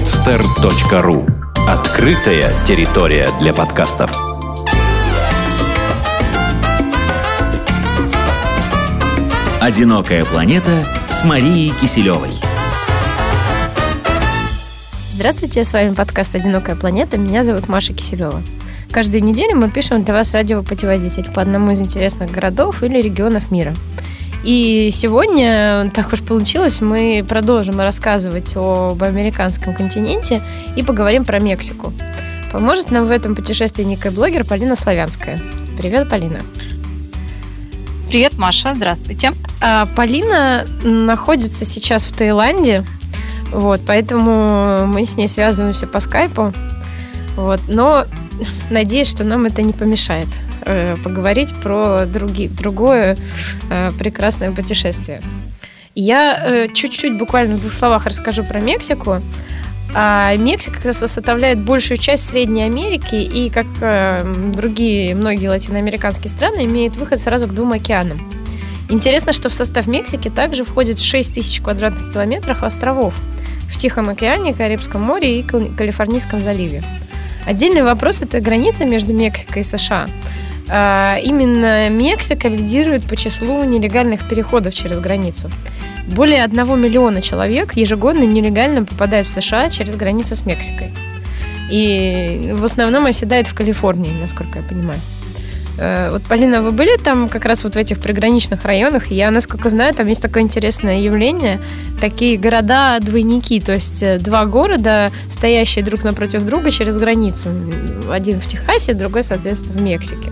podster.ru Открытая территория для подкастов. «Одинокая планета» с Марией Киселевой. Здравствуйте, с вами подкаст «Одинокая планета». Меня зовут Маша Киселева. Каждую неделю мы пишем для вас радиопутеводитель по одному из интересных городов или регионов мира. И сегодня, так уж получилось, мы продолжим рассказывать об американском континенте и поговорим про Мексику. Поможет нам в этом путешествии некая блогер Полина Славянская. Привет, Полина. Привет, Маша, здравствуйте. А, Полина находится сейчас в Таиланде, вот, поэтому мы с ней связываемся по скайпу. Вот, но надеюсь, что нам это не помешает э, поговорить про други, другое э, прекрасное путешествие. Я э, чуть-чуть буквально в двух словах расскажу про Мексику. А Мексика составляет большую часть Средней Америки и, как э, другие многие латиноамериканские страны, имеет выход сразу к двум океанам. Интересно, что в состав Мексики также входит 6 тысяч квадратных километров островов в Тихом океане, Карибском море и Калифорнийском заливе. Отдельный вопрос – это граница между Мексикой и США. А, именно Мексика лидирует по числу нелегальных переходов через границу. Более 1 миллиона человек ежегодно нелегально попадают в США через границу с Мексикой. И в основном оседает в Калифорнии, насколько я понимаю. Э, вот, Полина, вы были там как раз вот в этих приграничных районах? Я, насколько знаю, там есть такое интересное явление, такие города-двойники, то есть э, два города, стоящие друг напротив друга через границу. Один в Техасе, другой, соответственно, в Мексике.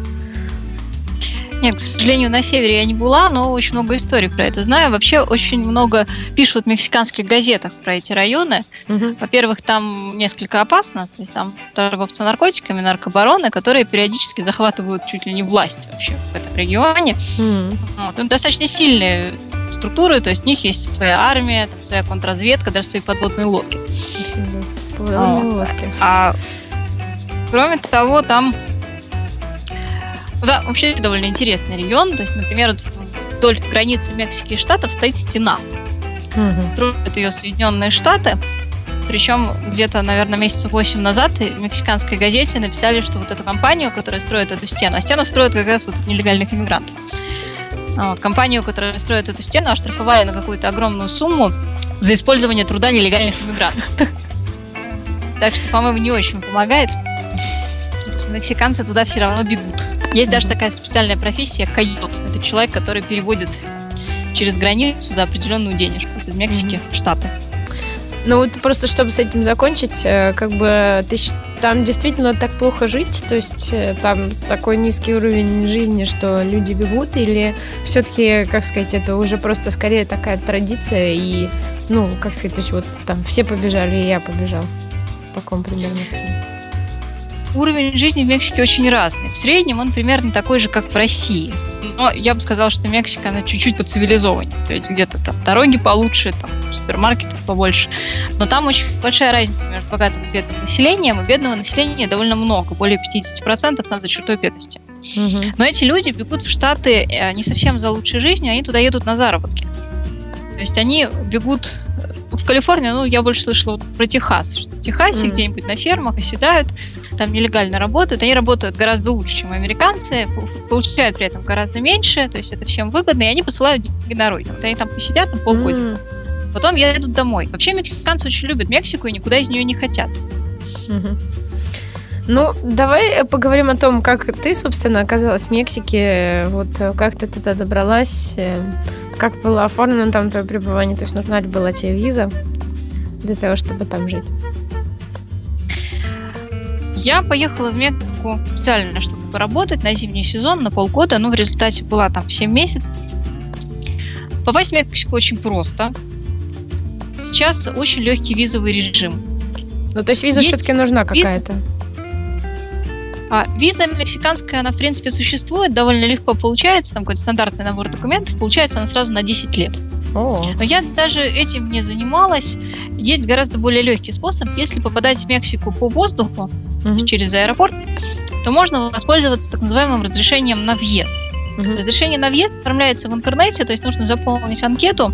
Нет, к сожалению, на севере я не была, но очень много историй про это знаю. Вообще очень много пишут в мексиканских газетах про эти районы. Угу. Во-первых, там несколько опасно, то есть там торговцы наркотиками, наркобароны, которые периодически захватывают чуть ли не власть вообще в этом регионе. Угу. Вот. Ну, достаточно сильные структуры, то есть у них есть своя армия, там, своя контрразведка, даже свои подводные лодки. Подводные лодки. А кроме того, там да, вообще довольно интересный регион. То есть, например, вот вдоль границы Мексики и Штатов стоит стена. Угу. Строят ее Соединенные Штаты. Причем где-то, наверное, месяца 8 назад в мексиканской газете написали, что вот эту компанию, которая строит эту стену, а стену строят как раз вот нелегальных иммигрантов. А вот, компанию, которая строит эту стену, оштрафовали на какую-то огромную сумму за использование труда нелегальных иммигрантов. Так что, по-моему, не очень помогает. Мексиканцы туда все равно бегут. Есть даже такая специальная профессия койот. Это человек, который переводит через границу за определенную денежку из Мексики mm-hmm. в Штаты. Ну вот просто чтобы с этим закончить, э, как бы ты, там действительно так плохо жить, то есть э, там такой низкий уровень жизни, что люди бегут, или все-таки, как сказать, это уже просто скорее такая традиция, и, ну, как сказать, то есть вот там все побежали, и я побежал в таком примерно стиле уровень жизни в Мексике очень разный. В среднем он примерно такой же, как в России. Но я бы сказала, что Мексика, она чуть-чуть поцивилизованнее. То есть где-то там дороги получше, там супермаркетов побольше. Но там очень большая разница между богатым и бедным населением. И бедного населения довольно много, более 50% там за чертой бедности. Угу. Но эти люди бегут в Штаты э, не совсем за лучшей жизнью, они туда едут на заработки. То есть они бегут в Калифорнию, ну, я больше слышала про Техас. Что в Техасе mm. где-нибудь на фермах оседают, там нелегально работают. Они работают гораздо лучше, чем американцы, получают при этом гораздо меньше, то есть это всем выгодно, и они посылают деньги на родину. Вот они там посидят на полгодика. Mm. Потом едут домой. Вообще мексиканцы очень любят Мексику и никуда из нее не хотят. Mm-hmm. Ну, давай поговорим о том, как ты, собственно, оказалась в Мексике, вот как ты туда добралась, э, как было оформлено там твое пребывание, то есть нужна ли была тебе виза для того, чтобы там жить? Я поехала в Мексику специально, чтобы поработать на зимний сезон, на полгода, но в результате была там 7 месяцев. Попасть в Мексику очень просто. Сейчас очень легкий визовый режим. Ну, то есть виза есть все-таки нужна какая-то? Виза а, виза мексиканская, она, в принципе, существует, довольно легко получается, там какой-то стандартный набор документов, получается она сразу на 10 лет. О. Но я даже этим не занималась. Есть гораздо более легкий способ. Если попадать в Мексику по воздуху угу. через аэропорт, то можно воспользоваться так называемым разрешением на въезд. Угу. Разрешение на въезд оформляется в интернете, то есть нужно заполнить анкету,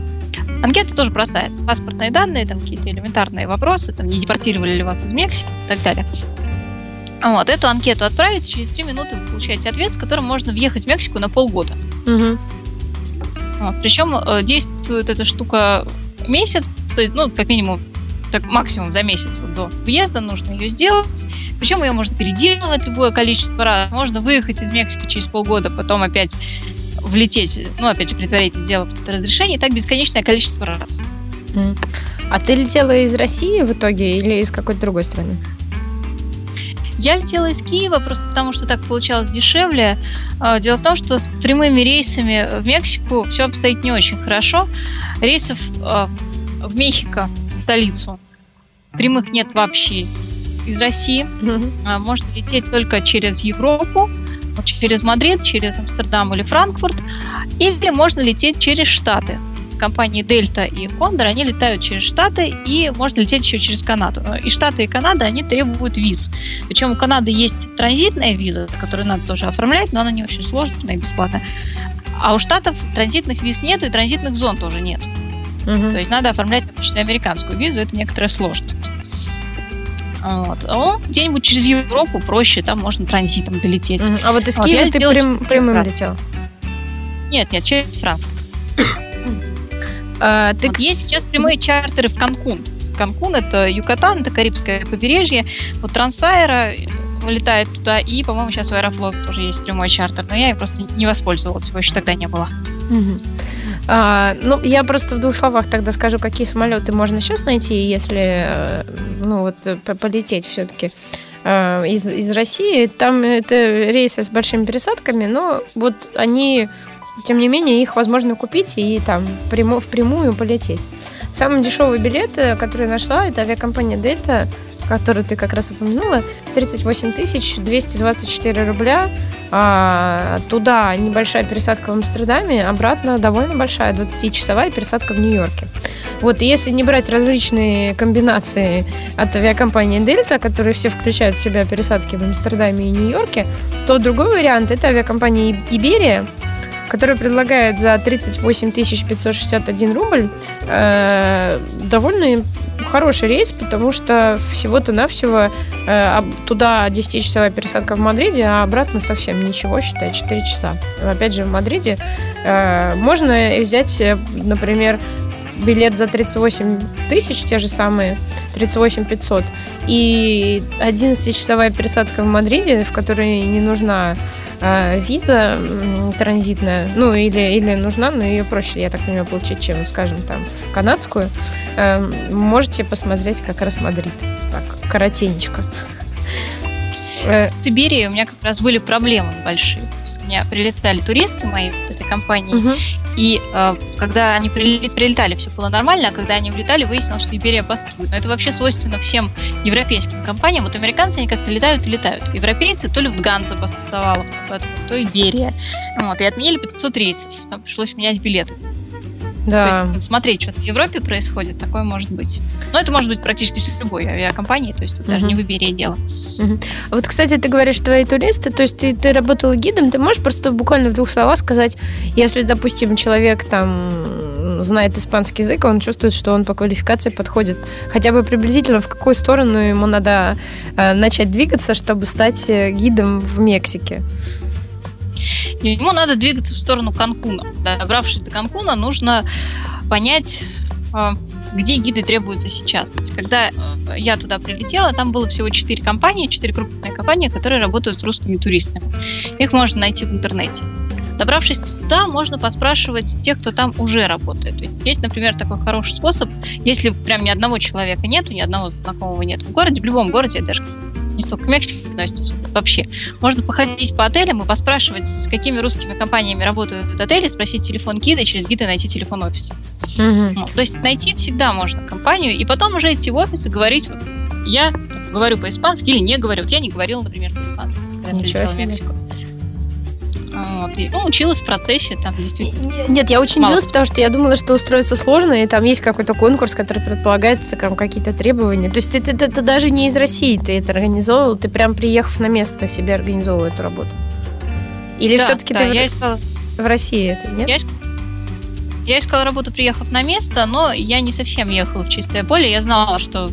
Анкета тоже простая. Паспортные данные, там какие-то элементарные вопросы, там не депортировали ли вас из Мексики и так далее. Вот, эту анкету отправить, через 3 минуты вы получаете ответ, с которым можно въехать в Мексику на полгода. Угу. Вот, причем э, действует эта штука месяц, то есть, ну, как минимум, так максимум за месяц вот до въезда нужно ее сделать. Причем ее можно переделывать любое количество раз. Можно выехать из Мексики через полгода, потом опять влететь, ну, опять же, предварительно сделав это разрешение, и так бесконечное количество раз. А ты летела из России в итоге или из какой-то другой страны? Я летела из Киева просто потому, что так получалось дешевле. А, дело в том, что с прямыми рейсами в Мексику все обстоит не очень хорошо. Рейсов а, в Мехико, столицу, прямых нет вообще из России. Mm-hmm. Можно лететь только через Европу, через Мадрид, через Амстердам или Франкфурт, или можно лететь через Штаты. Компании Дельта и Кондор, они летают через Штаты, и можно лететь еще через Канаду. И Штаты и Канада, они требуют виз. Причем у Канады есть транзитная виза, которую надо тоже оформлять, но она не очень сложная и бесплатная. А у Штатов транзитных виз нет, и транзитных зон тоже нет. Угу. То есть надо оформлять обычно американскую визу, это некоторая сложность. Вот. А где-нибудь через Европу проще, там можно транзитом долететь. Mm. А вот из вот, Киева ты прям, прямым летел? Нет, нет, через Франкфурт. А, ты... вот есть сейчас прямые чартеры в Канкун. Канкун это Юкатан, это Карибское побережье. Вот Трансайра вылетает туда, и, по-моему, сейчас у Аэрофлота тоже есть прямой чартер, но я просто не воспользовалась, его еще тогда не было. Угу. А, ну, я просто в двух словах тогда скажу, какие самолеты можно сейчас найти, если э, ну, вот, полететь все-таки э, из, из России. Там это рейсы с большими пересадками, но вот они, тем не менее, их возможно купить и там прямо, впрямую полететь. Самый дешевый билет, э, который я нашла, это авиакомпания Дельта который ты как раз упомянула, 38 224 рубля. А, туда небольшая пересадка в Амстердаме, обратно довольно большая, 20-часовая пересадка в Нью-Йорке. Вот, и если не брать различные комбинации от авиакомпании Дельта, которые все включают в себя пересадки в Амстердаме и Нью-Йорке, то другой вариант – это авиакомпания Иберия, которая предлагает за 38 561 рубль э, довольно хороший рейс, потому что всего-то навсего э, туда 10-часовая пересадка в Мадриде, а обратно совсем ничего, считай, 4 часа. Опять же, в Мадриде э, можно взять, э, например, билет за 38 тысяч, те же самые, 38 500, и 11-часовая пересадка в Мадриде, в которой не нужна э, виза транзитная, ну или, или нужна, но ее проще, я так понимаю, получить, чем, скажем, там, канадскую, э, можете посмотреть как раз Мадрид. Так, коротенечко. Э, с Иберией у меня как раз были проблемы большие. У меня прилетали туристы мои этой компании, угу. И э, когда они прилетали, все было нормально, а когда они улетали, выяснилось, что Иберия бастует. Но это вообще свойственно всем европейским компаниям. Вот американцы, они как-то летают и летают. Европейцы, то Люфтганза бастовала, то Иберия. Вот, и отменили 500 рейсов. Там пришлось менять билеты. Да. То есть, смотреть, что в Европе происходит, такое может быть. Но это может быть практически с любой авиакомпанией, то есть тут угу. даже не выбери дело. А вот, кстати, ты говоришь, твои туристы, то есть ты, ты работала гидом, ты можешь просто буквально в двух словах сказать, если, допустим, человек там знает испанский язык, он чувствует, что он по квалификации подходит хотя бы приблизительно, в какую сторону ему надо э, начать двигаться, чтобы стать э, гидом в Мексике? Ему надо двигаться в сторону Канкуна. Добравшись до Канкуна, нужно понять, а, где гиды требуются сейчас. Когда э, я туда прилетела, там было всего четыре компании, четыре крупные компании, которые работают с русскими туристами. Их можно найти в интернете. Добравшись туда, можно поспрашивать тех, кто там уже работает. Есть, например, такой хороший способ, если прям ни одного человека нету, ни одного знакомого нет в городе, в любом городе, даже не столько к Мексике относится, вообще. Можно походить по отелям и поспрашивать, с какими русскими компаниями работают отели, спросить телефон гида, и через гида найти телефон офиса. Угу. Ну, то есть найти всегда можно компанию, и потом уже идти в офис и говорить, вот, я говорю по-испански или не говорю. Вот я не говорила, например, по-испански, когда Ничего прилетела в Мексику. Вот. И, ну, училась в процессе, там действительно. Нет, я очень удивилась, потому что я думала, что устроиться сложно, и там есть какой-то конкурс, который предполагает там какие-то требования. То есть ты, ты, ты, ты даже не из России ты это организовывал, ты прям приехав на место себе организовывал эту работу. Или да, все-таки да, ты я в... искала... в России это, нет? Я искала... Я искала работу, приехав на место, но я не совсем ехала в чистое поле. Я знала, что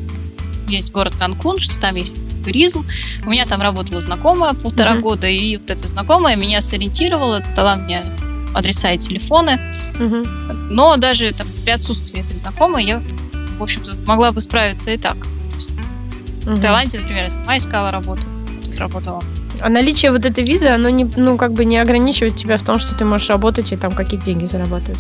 есть город Канкун, что там есть туризм. У меня там работала знакомая полтора uh-huh. года, и вот эта знакомая меня сориентировала, дала мне адреса и телефоны. Uh-huh. Но даже там, при отсутствии этой знакомой я, в общем-то, могла бы справиться и так. Uh-huh. В Таиланде, например, я сама искала работу, работала. А наличие вот этой визы, оно не, ну, как бы не ограничивает тебя в том, что ты можешь работать и там какие-то деньги зарабатывать?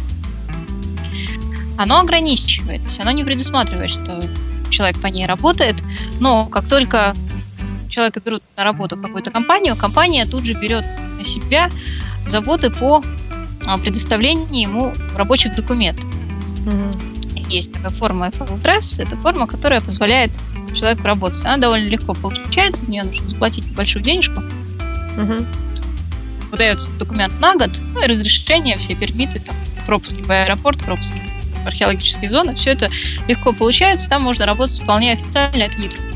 Оно ограничивает, то есть оно не предусматривает, что человек по ней работает, но как только человека берут на работу в какую-то компанию, компания тут же берет на себя заботы по а, предоставлению ему рабочих документов. Mm-hmm. Есть такая форма FL это форма, которая позволяет человеку работать. Она довольно легко получается, за нее нужно заплатить большую денежку. Угу. Выдается документ на год, ну и разрешение, все пермиты, там, пропуски в аэропорт, пропуски в археологические зоны, все это легко получается, там можно работать вполне официально, это не трудно.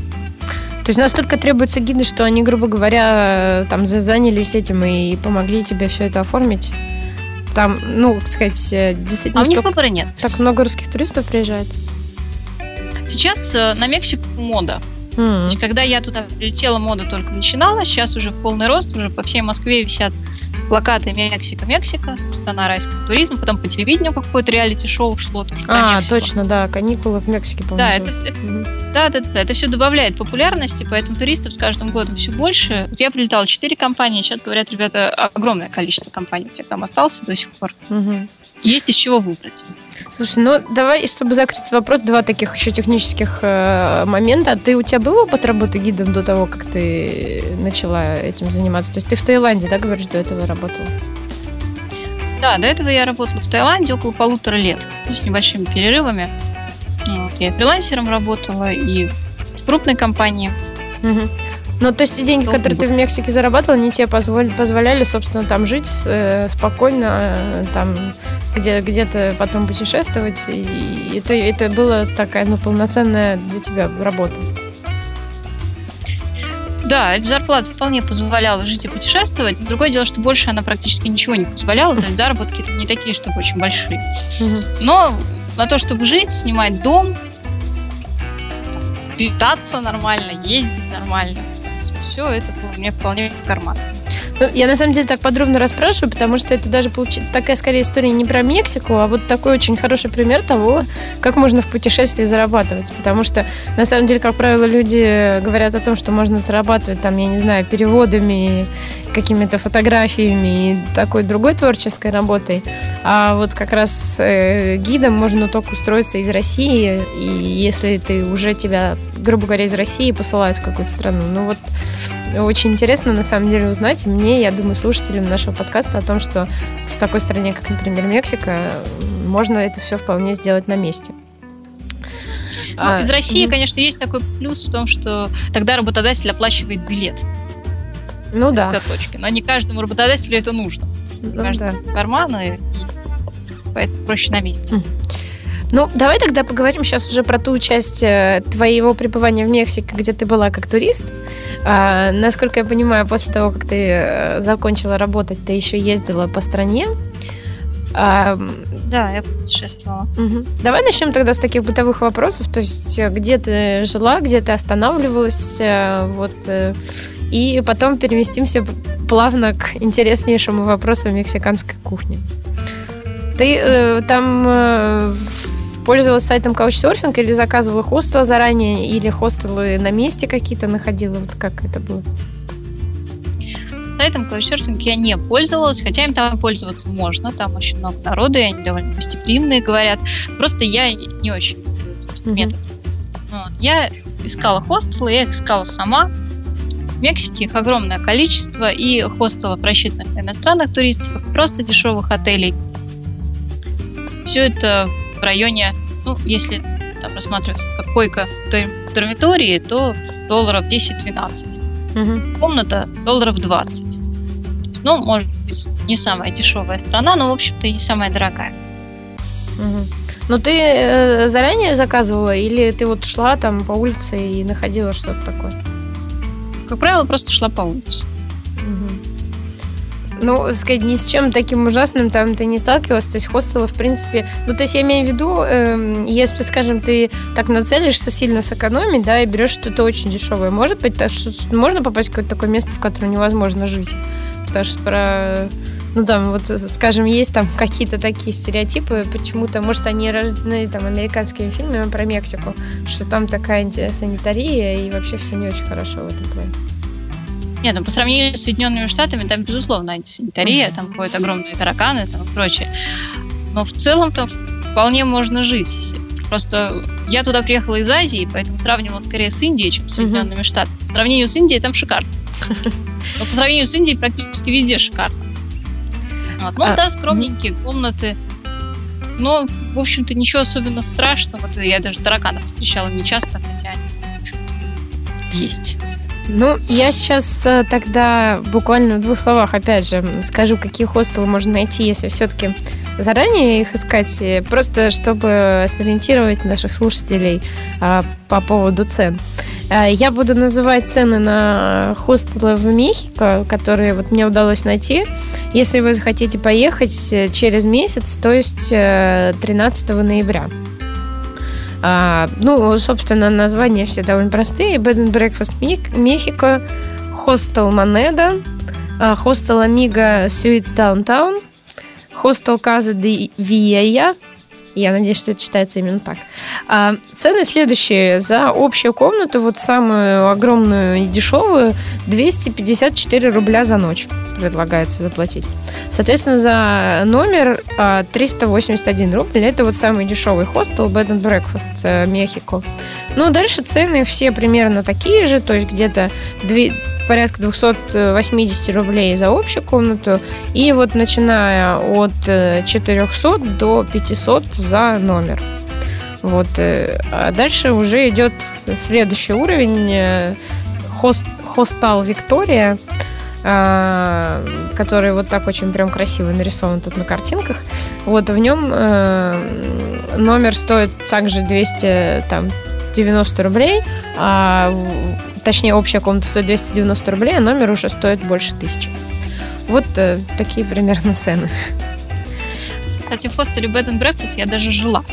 То есть настолько требуются гиды, что они, грубо говоря, там занялись этим и помогли тебе все это оформить? Там, ну, так сказать, э, действительно... А у них выбора нет. Так много русских туристов приезжает? Сейчас э, на Мексику мода. Mm-hmm. Когда я туда прилетела, мода только начиналась, сейчас уже в полный рост, уже по всей Москве висят плакаты Мексика, Мексика, страна райского туризма, потом по телевидению какое-то реалити-шоу шло тоже А, точно, да, каникулы в Мексике, по-моему. Да, это, это, mm-hmm. да, да, да, это все добавляет популярности, поэтому туристов с каждым годом все больше. Вот я прилетала 4 компании, сейчас говорят, ребята, огромное количество компаний, тех там остался до сих пор. Mm-hmm. Есть из чего выбрать. Слушай, ну давай, чтобы закрыть вопрос, два таких еще технических э, момента. Ты у тебя был опыт работы гидом до того, как ты начала этим заниматься? То есть ты в Таиланде, да, говоришь, до этого работала? Да, до этого я работала в Таиланде около полутора лет, с небольшими перерывами. Вот, я фрилансером работала и в крупной компании. Угу. Ну, то есть деньги, которые ты в Мексике зарабатывал, они тебе позволи, позволяли, собственно, там жить э, спокойно, э, там где, где-то потом путешествовать. И это, это была такая, ну, полноценная для тебя работа. Да, эта зарплата вполне позволяла жить и путешествовать. Другое дело, что больше она практически ничего не позволяла. То есть заработки не такие, чтобы очень большие. Но на то, чтобы жить, снимать дом, питаться нормально, ездить нормально, все это мне вполне в карман. Ну, я на самом деле так подробно расспрашиваю, потому что это даже получ... такая скорее история не про Мексику, а вот такой очень хороший пример того, как можно в путешествии зарабатывать. Потому что, на самом деле, как правило, люди говорят о том, что можно зарабатывать, там, я не знаю, переводами, какими-то фотографиями и такой другой творческой работой. А вот как раз э, гидом можно только устроиться из России, и если ты уже тебя, грубо говоря, из России посылают в какую-то страну, ну вот очень интересно на самом деле узнать мне, я думаю, слушателям нашего подкаста о том, что в такой стране, как, например, Мексика, можно это все вполне сделать на месте. Ну, а, из России, mm конечно, есть такой плюс в том, что тогда работодатель оплачивает билет. Ну да. До точки. Но не каждому работодателю это нужно. Ну, каждому да. карману, и, и поэтому проще на месте. Ну, давай тогда поговорим сейчас уже про ту часть э, твоего пребывания в Мексике, где ты была как турист. А, насколько я понимаю, после того, как ты э, закончила работать, ты еще ездила по стране. А, да, я путешествовала. Угу. Давай начнем тогда с таких бытовых вопросов. То есть, э, где ты жила, где ты останавливалась, вот, и потом переместимся плавно к интереснейшему вопросу мексиканской кухни. Ты э, там э, пользовалась сайтом Couchsurfing или заказывала хостел заранее, или хостелы на месте какие-то находила? Вот как это было? Сайтом Couchsurfing я не пользовалась, хотя им там пользоваться можно. Там очень много народу, и они довольно гостеприимные, говорят. Просто я не очень люблю этот mm-hmm. метод. Вот. Я искала хостелы, я их искала сама. В Мексике их огромное количество, и хостелов, рассчитанных на иностранных туристов, просто дешевых отелей. Все это в районе, ну, если там рассматривается как койка dormitorii, то долларов 10-12. Угу. Комната долларов 20. Ну, может быть, не самая дешевая страна, но, в общем-то, и не самая дорогая. Угу. Но ты э, заранее заказывала или ты вот шла там по улице и находила что-то такое? Как правило, просто шла по улице. Ну, сказать, ни с чем таким ужасным там ты не сталкивалась. То есть хостелы, в принципе... Ну, то есть я имею в виду, э, если, скажем, ты так нацелишься сильно сэкономить, да, и берешь что-то очень дешевое, может быть, так, что можно попасть в какое-то такое место, в котором невозможно жить? Потому что про ну там вот, скажем, есть там какие-то такие стереотипы, почему-то, может, они рождены там американскими фильмами про Мексику, что там такая антисанитария и вообще все не очень хорошо в этом плане. Нет, ну по сравнению с Соединенными Штатами, там, безусловно, антисанитария, там ходят огромные тараканы там, и прочее. Но в целом там вполне можно жить. Просто я туда приехала из Азии, поэтому сравнивала скорее с Индией, чем с Соединенными Штатами. По сравнению с Индией там шикарно. Но по сравнению с Индией практически везде шикарно. Вот. Ну а, да, скромненькие комнаты. Но, в общем-то, ничего особенно страшного. Я даже тараканов встречала не часто, хотя они, в общем-то, есть. Ну, я сейчас э, тогда буквально в двух словах, опять же, скажу, какие хостелы можно найти, если все-таки заранее их искать, э, просто чтобы сориентировать наших слушателей а, по поводу цен. А, я буду называть цены на хостелы в Мехико, которые вот мне удалось найти. Если вы захотите поехать э, через месяц, то есть 13 ноября. А, ну, собственно, названия все довольно простые. Bed and Breakfast Mexico, Hostel Moneda, Hostel Amiga Suites Downtown, Hostel Casa de Villa, я надеюсь, что это читается именно так. А, цены следующие. За общую комнату, вот самую огромную и дешевую, 254 рубля за ночь предлагается заплатить. Соответственно, за номер 381 а, рубль. Это вот самый дешевый хостел Bed and Breakfast э, Мехико. Ну, дальше цены все примерно такие же, то есть где-то 2, порядка 280 рублей за общую комнату. И вот начиная от 400 э, до 500 за номер. Вот. Э, а дальше уже идет следующий уровень. Хост, хостал Виктория, который вот так очень прям красиво нарисован тут на картинках. Вот в нем номер стоит также 200 там 90 рублей, а точнее, общая комната стоит 290 рублей, а номер уже стоит больше тысячи. Вот э, такие примерно цены. Кстати, в хостеле Bed and Breakfast я даже жила.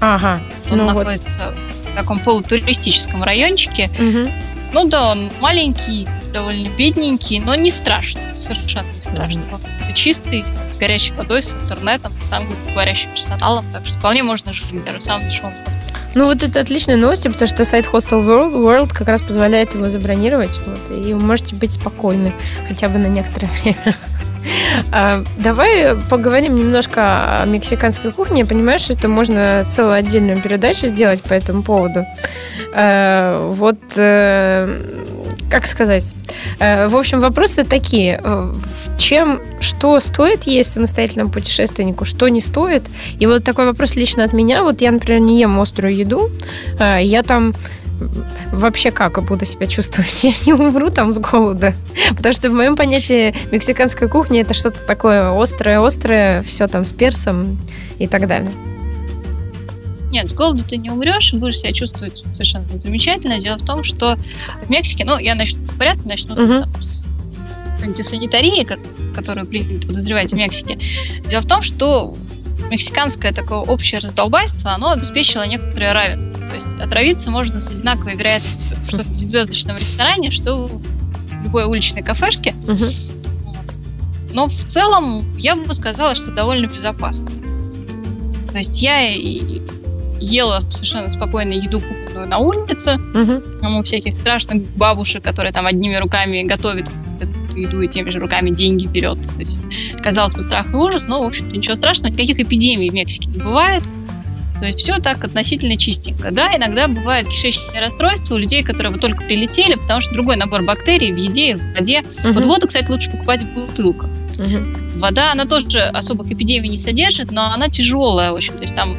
Ага. Он ну находится вот. в таком полутуристическом райончике. Угу. Ну да, он маленький, довольно бедненький, но не страшный, совершенно не страшный. Угу. Это чистый, с горячей водой, с интернетом, с англоговорящим персоналом, так что вполне можно жить даже в самом дешевом хостеле. Ну вот это отличная новость, потому что сайт Hostel World, World как раз позволяет его забронировать, вот, и вы можете быть спокойны хотя бы на некоторое время. А, давай поговорим немножко о мексиканской кухне. Я понимаю, что это можно целую отдельную передачу сделать по этому поводу. А, вот э, как сказать? Э, в общем, вопросы такие. Э, чем, что стоит есть самостоятельному путешественнику, что не стоит? И вот такой вопрос лично от меня. Вот я, например, не ем острую еду. Э, я там вообще как буду себя чувствовать? Я не умру там с голода. Потому что в моем понятии мексиканская кухня это что-то такое острое-острое, все там с персом и так далее. Нет, с голоду ты не умрешь, будешь себя чувствовать совершенно замечательно. Дело в том, что в Мексике, ну, я начну по порядку, начну uh-huh. там, с антисанитарии, которую принято подозревать в Мексике. Дело в том, что мексиканское такое общее раздолбайство, оно обеспечило некоторое равенство. То есть отравиться можно с одинаковой вероятностью, что в звездочном ресторане, что в любой уличной кафешке. Uh-huh. Но в целом я бы сказала, что довольно безопасно. То есть я и ела совершенно спокойно еду, купленную на улице. Угу. У всяких страшных бабушек, которые там одними руками готовят эту еду и теми же руками деньги берет. То есть, казалось бы, страх и ужас, но, в общем-то, ничего страшного. Никаких эпидемий в Мексике не бывает. То есть все так относительно чистенько. Да, иногда бывает кишечное расстройство у людей, которые вот только прилетели, потому что другой набор бактерий в еде и в воде. Угу. Вот воду, кстати, лучше покупать в бутылках. Угу. Вода, она тоже особых эпидемий не содержит, но она тяжелая, в общем. То есть там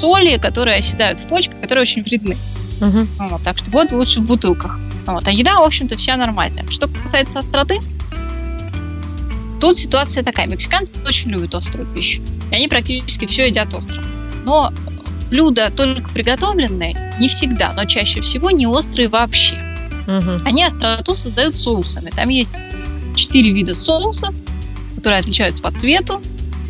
соли, которые оседают в почках, которые очень вредны. Угу. Вот, так что вот лучше в бутылках. Вот. А еда, в общем-то, вся нормальная. Что касается остроты, тут ситуация такая. Мексиканцы очень любят острую пищу. И они практически все едят остро. Но блюда только приготовленные не всегда, но чаще всего не острые вообще. Угу. Они остроту создают соусами. Там есть четыре вида соуса. которые отличаются по цвету,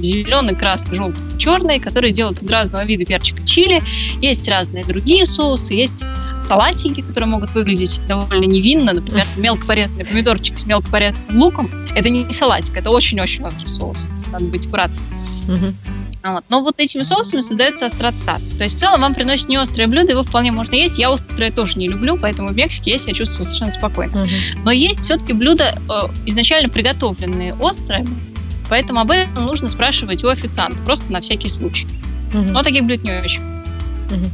зеленый, красный, желтый, черный, которые делают из разного вида перчика чили. Есть разные другие соусы, есть салатики, которые могут выглядеть довольно невинно. Например, мелко порезанный помидорчик с мелко порезанным луком. Это не салатик, это очень-очень острый соус. Надо быть аккуратным. Вот. Но вот этими соусами создается острота. То есть в целом вам приносит не острое блюдо, его вполне можно есть. Я острое тоже не люблю, поэтому в Мексике я себя чувствую совершенно спокойно. Угу. Но есть все-таки блюда э, изначально приготовленные острые, поэтому об этом нужно спрашивать у официанта, просто на всякий случай. Угу. Но таких блюд не очень. Угу.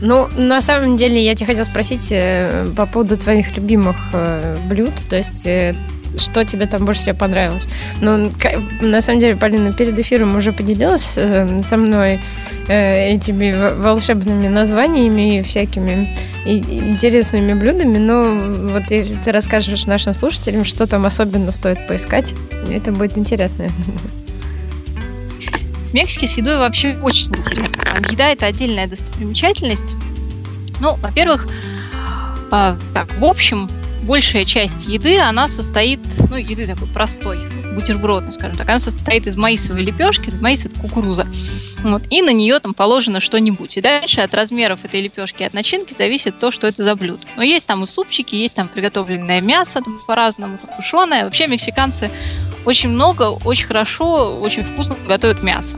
Ну, на самом деле, я тебя хотела спросить э, по поводу твоих любимых э, блюд. То есть, э, что тебе там больше всего понравилось? Ну, на самом деле, Полина перед эфиром уже поделилась э, со мной э, этими волшебными названиями и всякими интересными блюдами. Но вот если ты расскажешь нашим слушателям, что там особенно стоит поискать, это будет интересно. В Мексике с едой вообще очень интересно. Еда это отдельная достопримечательность. Ну, во-первых, э, так, в общем, большая часть еды, она состоит, ну, еды такой простой, бутербродной, скажем так, она состоит из маисовой лепешки, маис это кукуруза, вот, и на нее там положено что-нибудь. И дальше от размеров этой лепешки и от начинки зависит то, что это за блюдо. Но есть там и супчики, есть там приготовленное мясо там, по-разному, тушеное. Вообще мексиканцы очень много, очень хорошо, очень вкусно готовят мясо.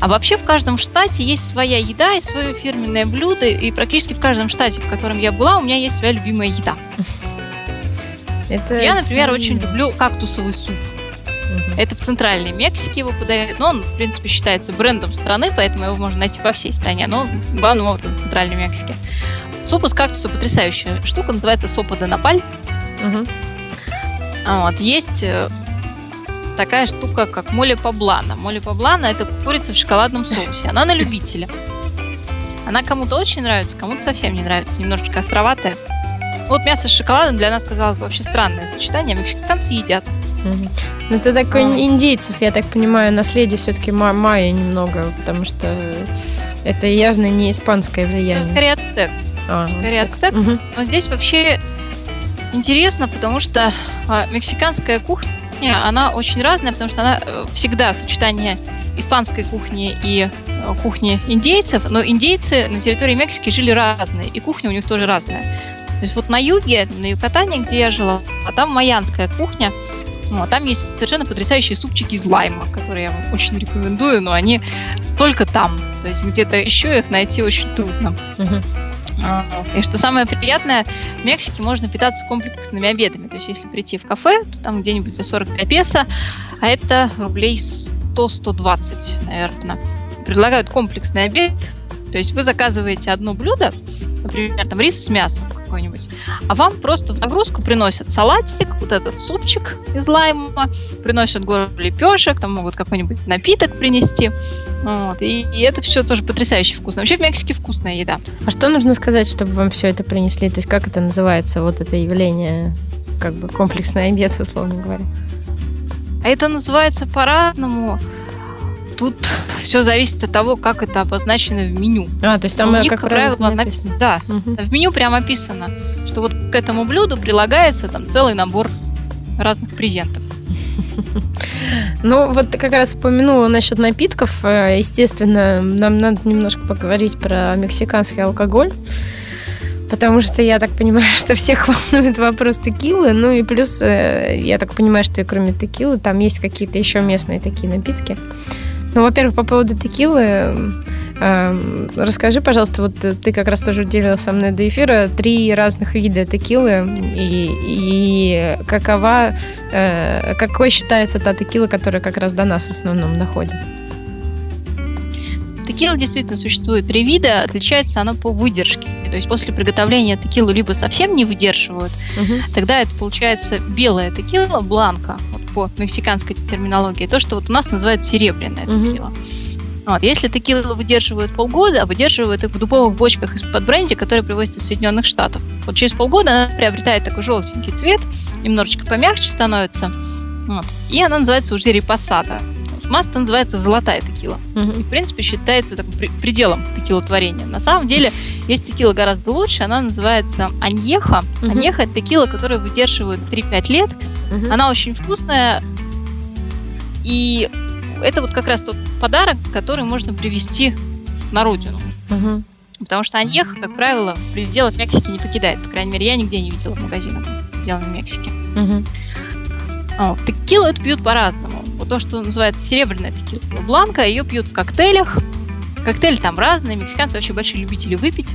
А вообще в каждом штате есть своя еда и свое фирменное блюдо, и практически в каждом штате, в котором я была, у меня есть своя любимая еда. Это... Я, например, очень люблю кактусовый суп. Это в центральной Мексике его подают, но он, в принципе, считается брендом страны, поэтому его можно найти по всей стране, но главным образом в центральной Мексике. Суп из кактуса потрясающая штука, называется сопа де напаль. Угу. Вот, есть э, такая штука, как моли паблана. Моли паблана – это курица в шоколадном соусе. Она на любителя. Она кому-то очень нравится, кому-то совсем не нравится, немножечко островатая. Вот мясо с шоколадом для нас казалось бы вообще странное сочетание, мексиканцы едят. Ну, это такой а. индейцев, я так понимаю, наследие все-таки ма- майя немного, потому что это явно не испанское влияние. Это скорее ацтек. А, скорее ацтек. Угу. Но здесь вообще интересно, потому что а, мексиканская кухня, она очень разная, потому что она э, всегда сочетание испанской кухни и э, кухни индейцев, но индейцы на территории Мексики жили разные, и кухня у них тоже разная. То есть вот на юге, на Юкатане, где я жила, а там майянская кухня, ну, а там есть совершенно потрясающие супчики из лайма, которые я вам очень рекомендую, но они только там. То есть где-то еще их найти очень трудно. Uh-huh. И что самое приятное, в Мексике можно питаться комплексными обедами. То есть если прийти в кафе, то там где-нибудь за 45 песо, а это рублей 100-120, наверное. Предлагают комплексный обед, то есть вы заказываете одно блюдо, например, там рис с мясом какой-нибудь, а вам просто в нагрузку приносят салатик, вот этот супчик из лайма, приносят гору лепешек, там могут какой-нибудь напиток принести. Вот. И, и это все тоже потрясающе вкусно. Вообще в Мексике вкусная еда. А что нужно сказать, чтобы вам все это принесли? То есть как это называется, вот это явление, как бы комплексный обед, условно говоря? А это называется по-разному тут все зависит от того, как это обозначено в меню. А, то есть там, у них, как правило, написано. Да, угу. в меню прямо описано, что вот к этому блюду прилагается там целый набор разных презентов. Ну, вот ты как раз упомянула насчет напитков. Э, естественно, нам надо немножко поговорить про мексиканский алкоголь. Потому что я так понимаю, что всех волнует вопрос текилы. Ну и плюс, э, я так понимаю, что кроме текилы там есть какие-то еще местные такие напитки. Ну, во-первых, по поводу текилы, э, расскажи, пожалуйста, вот ты как раз тоже делила со мной до эфира три разных вида текилы и, и какова, э, какой считается та текила, которая как раз до нас в основном доходит? Текила действительно существует три вида, отличается оно по выдержке. То есть после приготовления текилу либо совсем не выдерживают, угу. тогда это получается белая текила, бланка, по мексиканской терминологии, то, что вот у нас называют серебряная текила. Вот. Если текилу выдерживают полгода, а выдерживают их в дубовых бочках из-под бренди, которые привозятся из Соединенных Штатов. Вот через полгода она приобретает такой желтенький цвет, немножечко помягче становится, вот. и она называется уже репассата. Маста называется золотая текила. Uh-huh. И, в принципе, считается таким пределом текилотворения. На самом деле, есть текила гораздо лучше. Она называется аньеха. Uh-huh. Аньеха – это текила, которую выдерживают 3-5 лет. Uh-huh. Она очень вкусная. И это вот как раз тот подарок, который можно привезти на родину. Угу. Потому что аньеха, как правило, в пределах Мексики не покидает. По крайней мере, я нигде не видела в магазинах, сделанных в Мексике. Угу. Вот. Текилу это пьют по-разному. Вот то, что называется серебряная текила бланка, ее пьют в коктейлях. Коктейли там разные, мексиканцы вообще большие любители выпить.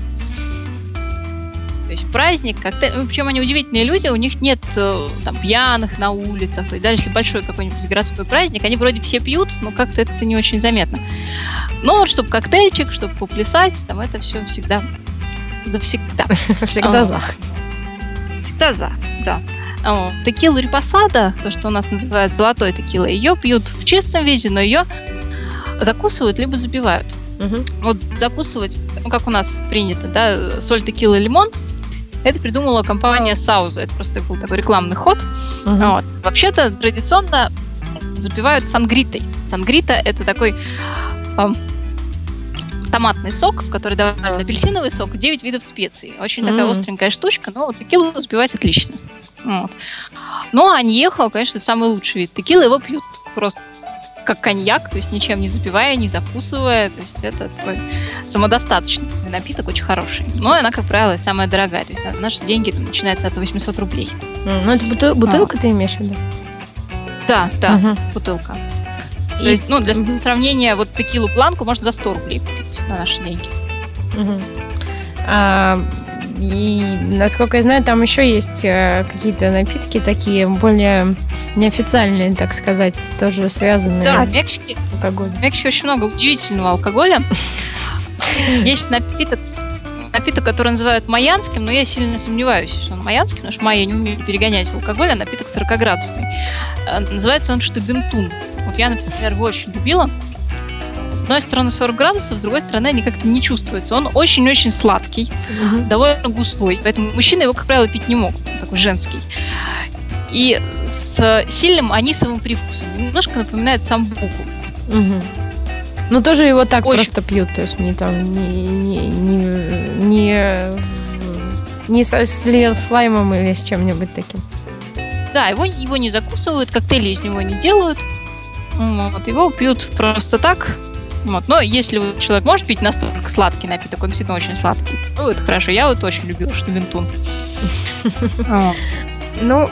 То есть праздник, коктейль. Ну, причем они удивительные люди, у них нет э, там пьяных на улицах. То есть даже если большой какой-нибудь городской праздник, они вроде все пьют, но как-то это не очень заметно. Но вот чтобы коктейльчик, чтобы поплясать, там это все всегда завсегда. Всегда за. Всегда за, да. Текилу репасада, то, что у нас называют золотой текилой, ее пьют в чистом виде, но ее закусывают либо забивают. Угу. Вот закусывать, ну, как у нас принято, да, соль, текила, лимон, это придумала компания Сауза. Это просто был такой рекламный ход. Угу. Вот. Вообще-то традиционно запивают сангритой. Сангрита это такой эм, томатный сок, в который добавлен апельсиновый сок, 9 видов специй. Очень mm такая остренькая штучка, но текилу запивать отлично. Вот. Ну, а аньехо, конечно, самый лучший вид текилы. Его пьют просто как коньяк, то есть ничем не запивая, не закусывая. То есть это такой самодостаточный напиток, очень хороший. Но она, как правило, самая дорогая. То есть наши деньги там, начинаются от 800 рублей. Mm, ну, это бутыл- бутылка а. ты имеешь в виду? Да, да, угу. бутылка. И... То есть, ну, для угу. сравнения, вот текилу планку можно за 100 рублей купить на наши деньги. Угу. А, и, насколько я знаю, там еще есть э, какие-то напитки такие более неофициальные, так сказать, тоже связанные да, в Мексике, с алкоголем. В Мексике очень много удивительного алкоголя. Есть напиток, напиток, который называют майянским, но я сильно сомневаюсь, что он майянский, потому что майя не умеют перегонять алкоголь, а напиток 40-градусный. Э, называется он штабентун. Вот я, например, его очень любила одной стороны 40 градусов, с другой стороны они как-то не чувствуются. Он очень-очень сладкий, угу. довольно густой, поэтому мужчины его, как правило, пить не могут. Он такой женский. И с сильным анисовым привкусом. Немножко напоминает самбуку. Угу. Ну, тоже его так Очень. просто пьют, то есть не там, не, не, не, не, не со слаймом или с чем-нибудь таким. Да, его, его не закусывают, коктейли из него не делают. Вот, его пьют просто так, вот. Но если человек может пить настолько сладкий напиток, он действительно очень сладкий, ну, это хорошо. Я вот очень любила штабентун. Ну,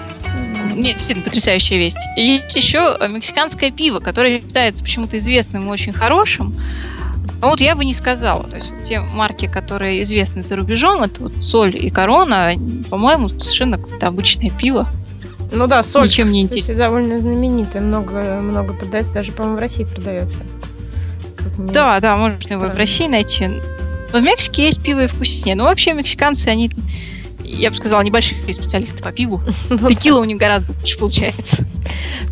нет, действительно потрясающая весть. И есть еще мексиканское пиво, которое считается почему-то известным и очень хорошим. Но вот я бы не сказала. То есть вот те марки, которые известны за рубежом, это вот соль и корона, по-моему, совершенно какое-то обычное пиво. Ну да, соль, Ничем кстати, не интересно. довольно знаменитая. Много, много продается, даже, по-моему, в России продается. Да, да, можно его в России найти. Но в Мексике есть пиво и вкуснее. Но вообще мексиканцы, они, я бы сказала, небольшие специалисты по пиву. Ну, Текила у них гораздо лучше получается.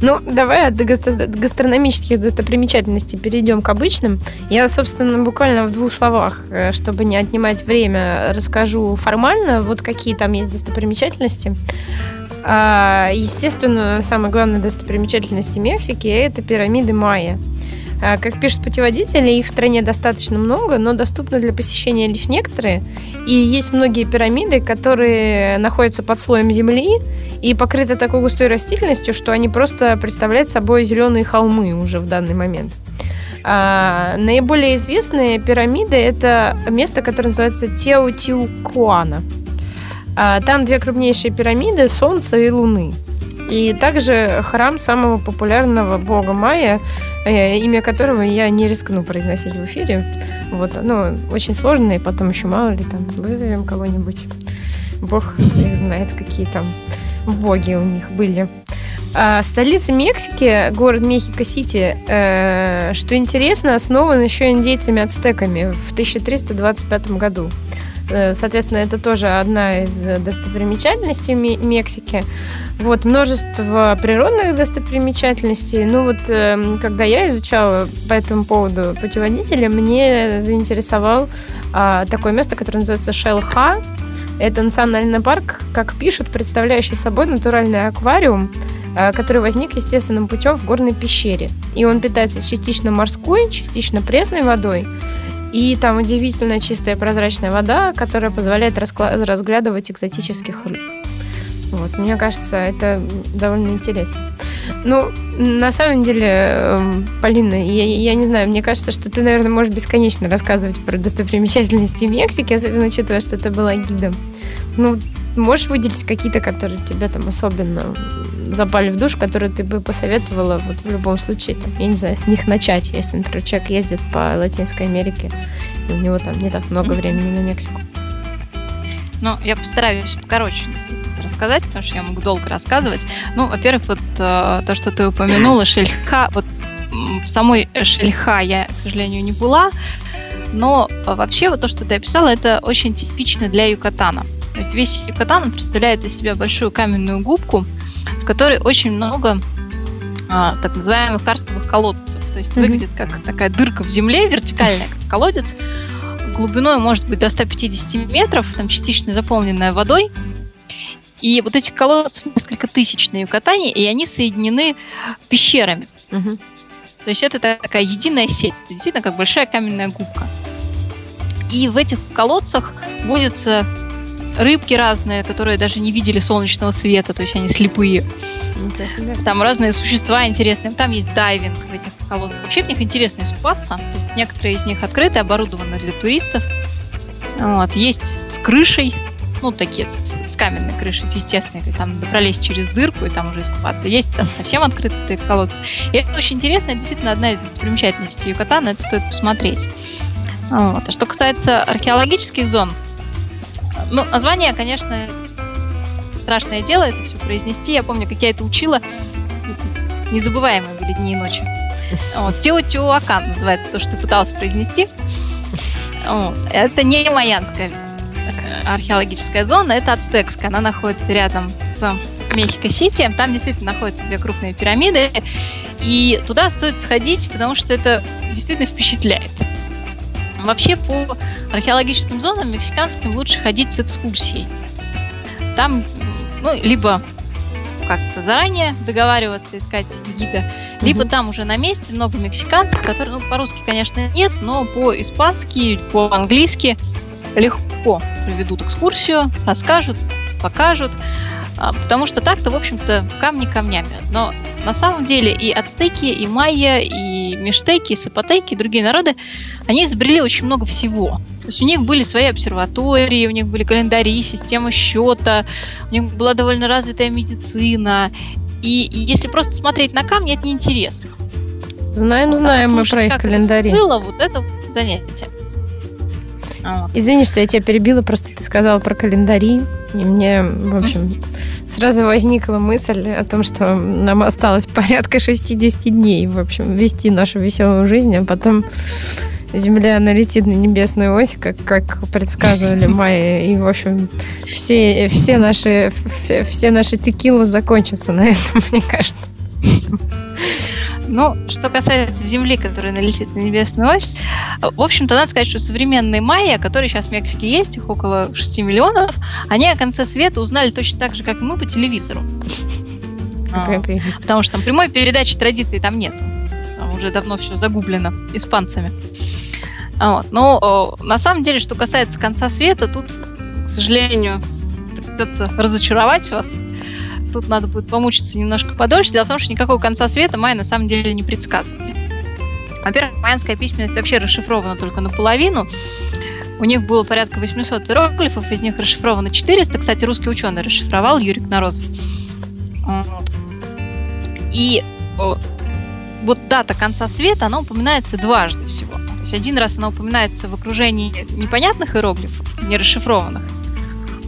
Ну, давай от гастрономических достопримечательностей перейдем к обычным. Я, собственно, буквально в двух словах, э, чтобы не отнимать время, расскажу формально, вот какие там есть достопримечательности. А, естественно, самая главная достопримечательность Мексики – это пирамиды Майя. А, как пишут путеводители, их в стране достаточно много, но доступны для посещения лишь некоторые. И есть многие пирамиды, которые находятся под слоем земли и покрыты такой густой растительностью, что они просто представляют собой зеленые холмы уже в данный момент. А, наиболее известные пирамиды – это место, которое называется Теотиукуана. А, там две крупнейшие пирамиды – Солнца и Луны. И также храм самого популярного бога Майя, э, имя которого я не рискну произносить в эфире. Вот, ну, очень сложно, и потом еще мало ли там вызовем кого-нибудь. Бог их знает, какие там боги у них были. А столица Мексики, город Мехико-Сити, э, что интересно, основан еще индейцами ацтеками в 1325 году. Э, соответственно, это тоже одна из достопримечательностей Мексики. Вот, множество природных достопримечательностей. Ну вот, эм, когда я изучала по этому поводу путеводителя, мне заинтересовал а, такое место, которое называется Шелха. Это национальный парк, как пишут, представляющий собой натуральный аквариум, а, который возник естественным путем в горной пещере. И он питается частично морской, частично пресной водой. И там удивительно чистая прозрачная вода, которая позволяет разглядывать экзотических рыб. Вот, мне кажется, это довольно интересно. Ну, на самом деле, эм, Полина, я, я не знаю, мне кажется, что ты, наверное, можешь бесконечно рассказывать про достопримечательности Мексики, особенно учитывая, что ты была гидом. Ну, можешь выделить какие-то, которые тебе там особенно запали в душ, которые ты бы посоветовала вот в любом случае, там, я не знаю, с них начать, если, например, человек ездит по Латинской Америке, и у него там не так много времени на Мексику? Ну, я постараюсь короче рассказать, потому что я могу долго рассказывать. Ну, во-первых, вот э, то, что ты упомянула, Шельха, вот в самой Шельха я, к сожалению, не была, но вообще вот то, что ты описала, это очень типично для Юкатана. То есть весь Юкатан представляет из себя большую каменную губку, в которой очень много а, так называемых карстовых колодцев. То есть mm-hmm. выглядит как такая дырка в земле, вертикальная, как колодец, глубиной может быть до 150 метров, там частично заполненная водой. И вот эти колодцы несколько тысяч на Юкатане, и они соединены пещерами. Угу. То есть это такая единая сеть, это действительно как большая каменная губка. И в этих колодцах водятся рыбки разные, которые даже не видели солнечного света, то есть они слепые. Там разные существа интересные. Там есть дайвинг в этих колодцах. Вообще в них интересно искупаться. То есть некоторые из них открыты, оборудованы для туристов. Вот. Есть с крышей, ну, такие с, с каменной крышей, с естественной, то есть там надо пролезть через дырку и там уже искупаться. Есть там совсем открытые колодцы. И это очень интересно, это действительно одна из достопримечательностей Юкатана, это стоит посмотреть. Вот. А что касается археологических зон, ну, название, конечно, страшное дело, это все произнести. Я помню, как я это учила. Незабываемые были дни и ночи. Вот. Теотиуакан называется то, что ты пытался произнести. Вот. Это не майянская археологическая зона, это ацтекская. Она находится рядом с Мехико-Сити. Там действительно находятся две крупные пирамиды. И туда стоит сходить, потому что это действительно впечатляет. Вообще по археологическим зонам мексиканским лучше ходить с экскурсией. Там, ну, либо как-то заранее договариваться, искать гида, mm-hmm. либо там уже на месте много мексиканцев, которые, ну, по-русски, конечно, нет, но по-испански, по-английски легко проведут экскурсию, расскажут, покажут. А, потому что так-то, в общем-то, камни камнями. Но на самом деле и ацтеки, и майя, и мештеки, и сапотеки, и другие народы, они изобрели очень много всего. То есть у них были свои обсерватории, у них были календари, система счета, у них была довольно развитая медицина. И, и если просто смотреть на камни, это неинтересно. Знаем, знаем мы про их календари. было вот это занятие. Извини, что я тебя перебила, просто ты сказала про календари, и мне, в общем, сразу возникла мысль о том, что нам осталось порядка 60 дней, в общем, вести нашу веселую жизнь, а потом Земля налетит на небесную ось, как, как предсказывали майя, и, в общем, все, все, наши, все, все наши текилы закончатся на этом, мне кажется. Ну, что касается Земли, которая налетит на небесную ось, в общем-то, надо сказать, что современные майя, которые сейчас в Мексике есть, их около 6 миллионов, они о конце света узнали точно так же, как и мы по телевизору. А, потому что там прямой передачи традиции там нет. Там уже давно все загублено испанцами. Вот. Но на самом деле, что касается конца света, тут, к сожалению, придется разочаровать вас тут надо будет помучиться немножко подольше. Дело в том, что никакого конца света майя на самом деле не предсказывали. Во-первых, майянская письменность вообще расшифрована только наполовину. У них было порядка 800 иероглифов, из них расшифровано 400. Кстати, русский ученый расшифровал, Юрий Кнорозов. И вот дата конца света, она упоминается дважды всего. То есть один раз она упоминается в окружении непонятных иероглифов, не расшифрованных,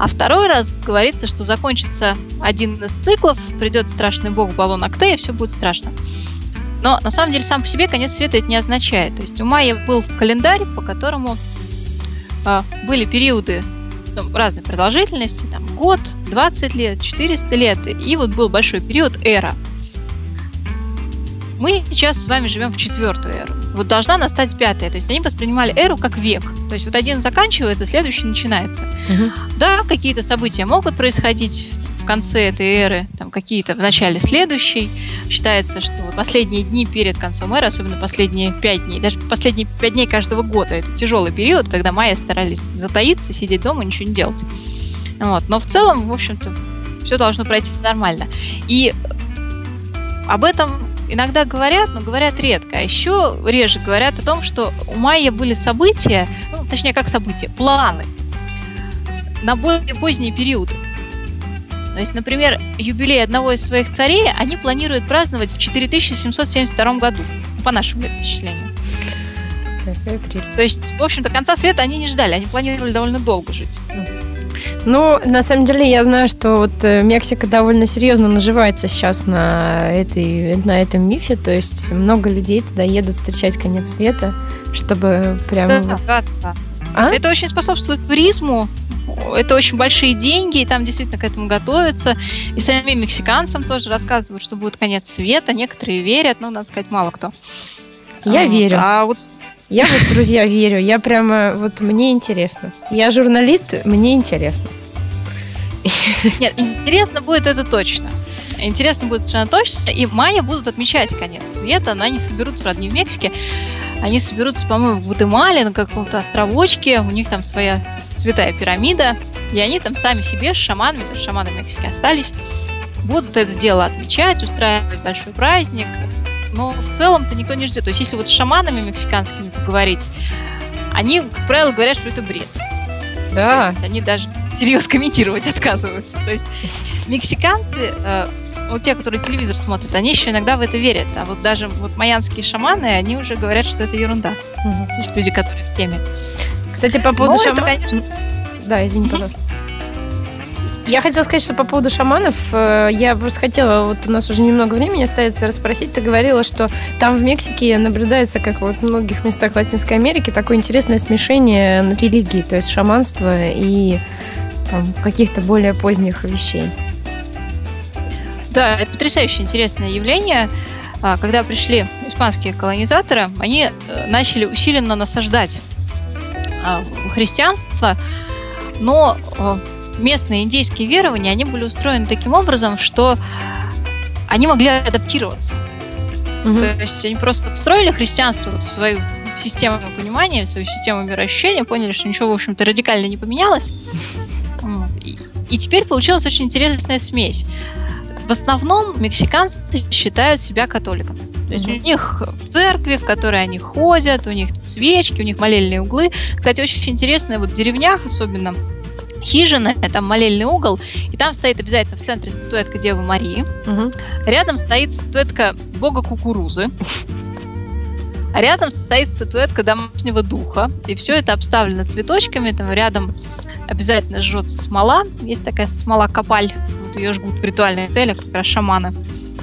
а второй раз говорится, что закончится один из циклов, придет страшный бог баллон Акте, и все будет страшно. Но на самом деле сам по себе конец света это не означает. То есть у Майя был календарь, по которому э, были периоды там, разной продолжительности, там год, 20 лет, 400 лет, и вот был большой период эра. Мы сейчас с вами живем в четвертую эру. Вот должна настать пятая. То есть они воспринимали эру как век. То есть вот один заканчивается, следующий начинается. Угу. Да, какие-то события могут происходить в конце этой эры, там какие-то в начале следующей. Считается, что последние дни перед концом эры, особенно последние пять дней, даже последние пять дней каждого года, это тяжелый период, когда майя старались затаиться, сидеть дома, ничего не делать. Вот. Но в целом, в общем-то, все должно пройти нормально. И об этом иногда говорят, но говорят редко. А еще реже говорят о том, что у майя были события, ну, точнее, как события, планы на более поздние периоды. То есть, например, юбилей одного из своих царей они планируют праздновать в 4772 году, по нашему летоисчислению. То есть, в общем-то, конца света они не ждали, они планировали довольно долго жить. Ну, на самом деле, я знаю, что вот э, Мексика довольно серьезно наживается сейчас на, этой, на этом мифе. То есть много людей туда едут встречать конец света, чтобы прямо... Да, да, да. А? Это очень способствует туризму, это очень большие деньги, и там действительно к этому готовятся. И самим мексиканцам тоже рассказывают, что будет конец света. Некоторые верят, но, надо сказать, мало кто. Я а, верю. А вот я вот, друзья, верю. Я прямо, вот мне интересно. Я журналист, мне интересно. Нет, интересно будет это точно. Интересно будет совершенно точно. И майя будут отмечать конец света, но они соберутся, правда, не в Мексике. Они соберутся, по-моему, в Гватемале, на каком-то островочке. У них там своя святая пирамида. И они там сами себе с шаманами, есть шаманы Мексики остались, будут это дело отмечать, устраивать большой праздник но в целом-то никто не ждет. То есть, если вот с шаманами мексиканскими поговорить, они, как правило, говорят, что это бред. Да. То есть, они даже серьезно комментировать отказываются. То есть, мексиканцы, э, вот те, которые телевизор смотрят, они еще иногда в это верят. А вот даже вот майянские шаманы, они уже говорят, что это ерунда. Угу. То есть, люди, которые в теме. Кстати, по поводу шаманов... Конечно... Да, извини, пожалуйста. Я хотела сказать, что по поводу шаманов, э, я просто хотела, вот у нас уже немного времени остается расспросить, ты говорила, что там в Мексике наблюдается, как вот в многих местах Латинской Америки, такое интересное смешение религий, то есть шаманства и там, каких-то более поздних вещей. Да, это потрясающе интересное явление. А, когда пришли испанские колонизаторы, они э, начали усиленно насаждать а, христианство, но э, местные индейские верования, они были устроены таким образом, что они могли адаптироваться. Угу. То есть они просто встроили христианство вот в свою систему понимания, в свою систему мироощущения, поняли, что ничего, в общем-то, радикально не поменялось. И, теперь получилась очень интересная смесь. В основном мексиканцы считают себя католиками. То есть mm-hmm. у них церкви, в которой они ходят, у них свечки, у них молельные углы. Кстати, очень интересно, вот в деревнях особенно хижина, там молельный угол, и там стоит обязательно в центре статуэтка Девы Марии. Угу. Рядом стоит статуэтка бога кукурузы. А рядом стоит статуэтка домашнего духа. И все это обставлено цветочками. Там рядом обязательно жжется смола. Есть такая смола копаль. Вот ее жгут в ритуальных целях, как раз шаманы.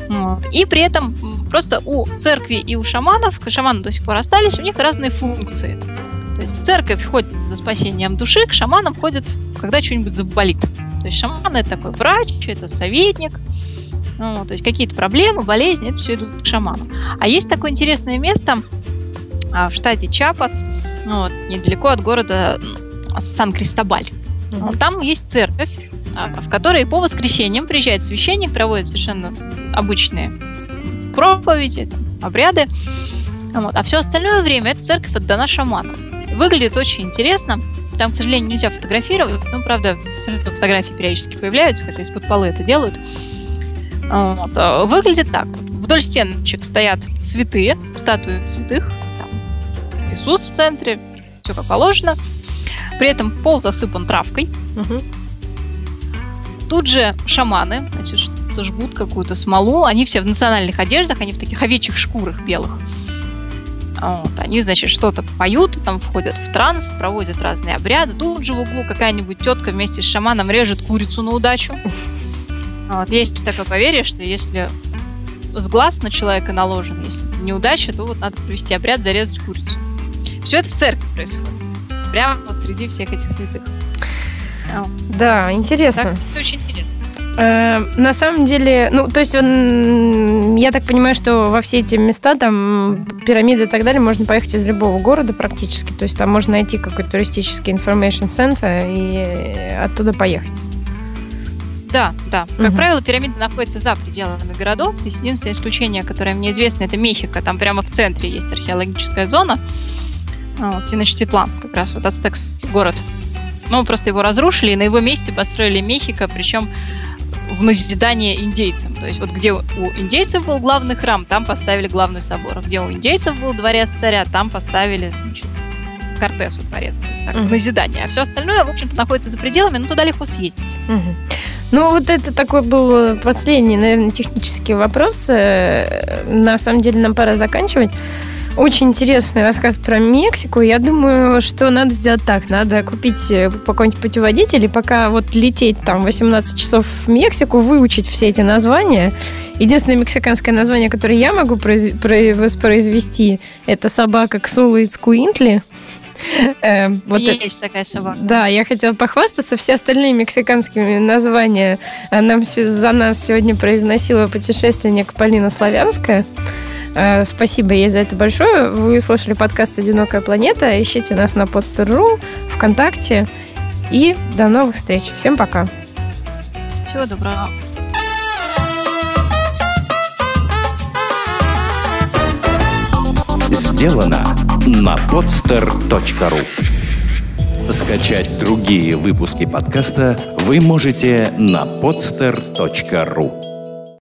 Вот. И при этом просто у церкви и у шаманов, шаманы до сих пор остались, у них разные функции. То есть в церковь ходят за спасением души, к шаманам ходят, когда что-нибудь заболит. То есть шаман это такой врач, это советник. Ну, то есть какие-то проблемы, болезни, это все идут к шаману. А есть такое интересное место а, в штате Чапас, ну, вот, недалеко от города Сан-Кристобаль. Mm-hmm. Там есть церковь, а, в которой по воскресеньям приезжает священник, проводит совершенно обычные проповеди, там, обряды. Вот. А все остальное время эта церковь отдана шаманам. Выглядит очень интересно. Там, к сожалению, нельзя фотографировать. Ну, правда, фотографии периодически появляются, хотя из-под полы это делают. Вот. А, выглядит так. Вдоль стеночек стоят цветы, статуи святых. Там Иисус в центре, все как положено. При этом пол засыпан травкой. Угу. Тут же шаманы, значит, что жгут какую-то смолу. Они все в национальных одеждах, они в таких овечьих шкурах белых. Вот, они, значит, что-то поют, там входят в транс, проводят разные обряды. Тут же в углу какая-нибудь тетка вместе с шаманом режет курицу на удачу. Вот, есть такое поверье, что если с глаз на человека наложен, если неудача, то вот надо провести обряд, зарезать курицу. Все это в церкви происходит. Прямо вот среди всех этих святых. Да, интересно. Так, все очень интересно. Э, на самом деле, ну, то есть, я так понимаю, что во все эти места, там, пирамиды и так далее, можно поехать из любого города практически. То есть, там можно найти какой-то туристический information center и оттуда поехать. Да, да. Как угу. правило, пирамиды находятся за пределами городов. То есть единственное исключение, которое мне известно, это Мехико. Там прямо в центре есть археологическая зона. Вот, Теночтитлан, как раз вот ацтекский город. Ну, просто его разрушили, и на его месте построили Мехико, причем в назидание индейцам. То есть вот где у индейцев был главный храм, там поставили главный собор. Где у индейцев был дворец царя, там поставили значит, Кортесу дворец. То есть так, mm-hmm. в назидание. А все остальное, в общем-то, находится за пределами, но туда легко съездить. Mm-hmm. Ну, вот это такой был последний, наверное, технический вопрос. Э, на самом деле нам пора заканчивать. Очень интересный рассказ про Мексику. Я думаю, что надо сделать так. Надо купить э, какой-нибудь путеводитель и пока вот лететь там 18 часов в Мексику, выучить все эти названия. Единственное мексиканское название, которое я могу воспроизвести, это собака Ксула Ицкуинтли. Э, вот Есть такая собака. Да, я хотела похвастаться. Все остальные мексиканские названия нам за нас сегодня произносила путешественник Полина Славянская. Э, спасибо ей за это большое. Вы слушали подкаст «Одинокая планета». Ищите нас на podster.ru, ВКонтакте. И до новых встреч. Всем пока. Всего доброго. Сделано на podster.ru Скачать другие выпуски подкаста вы можете на podster.ru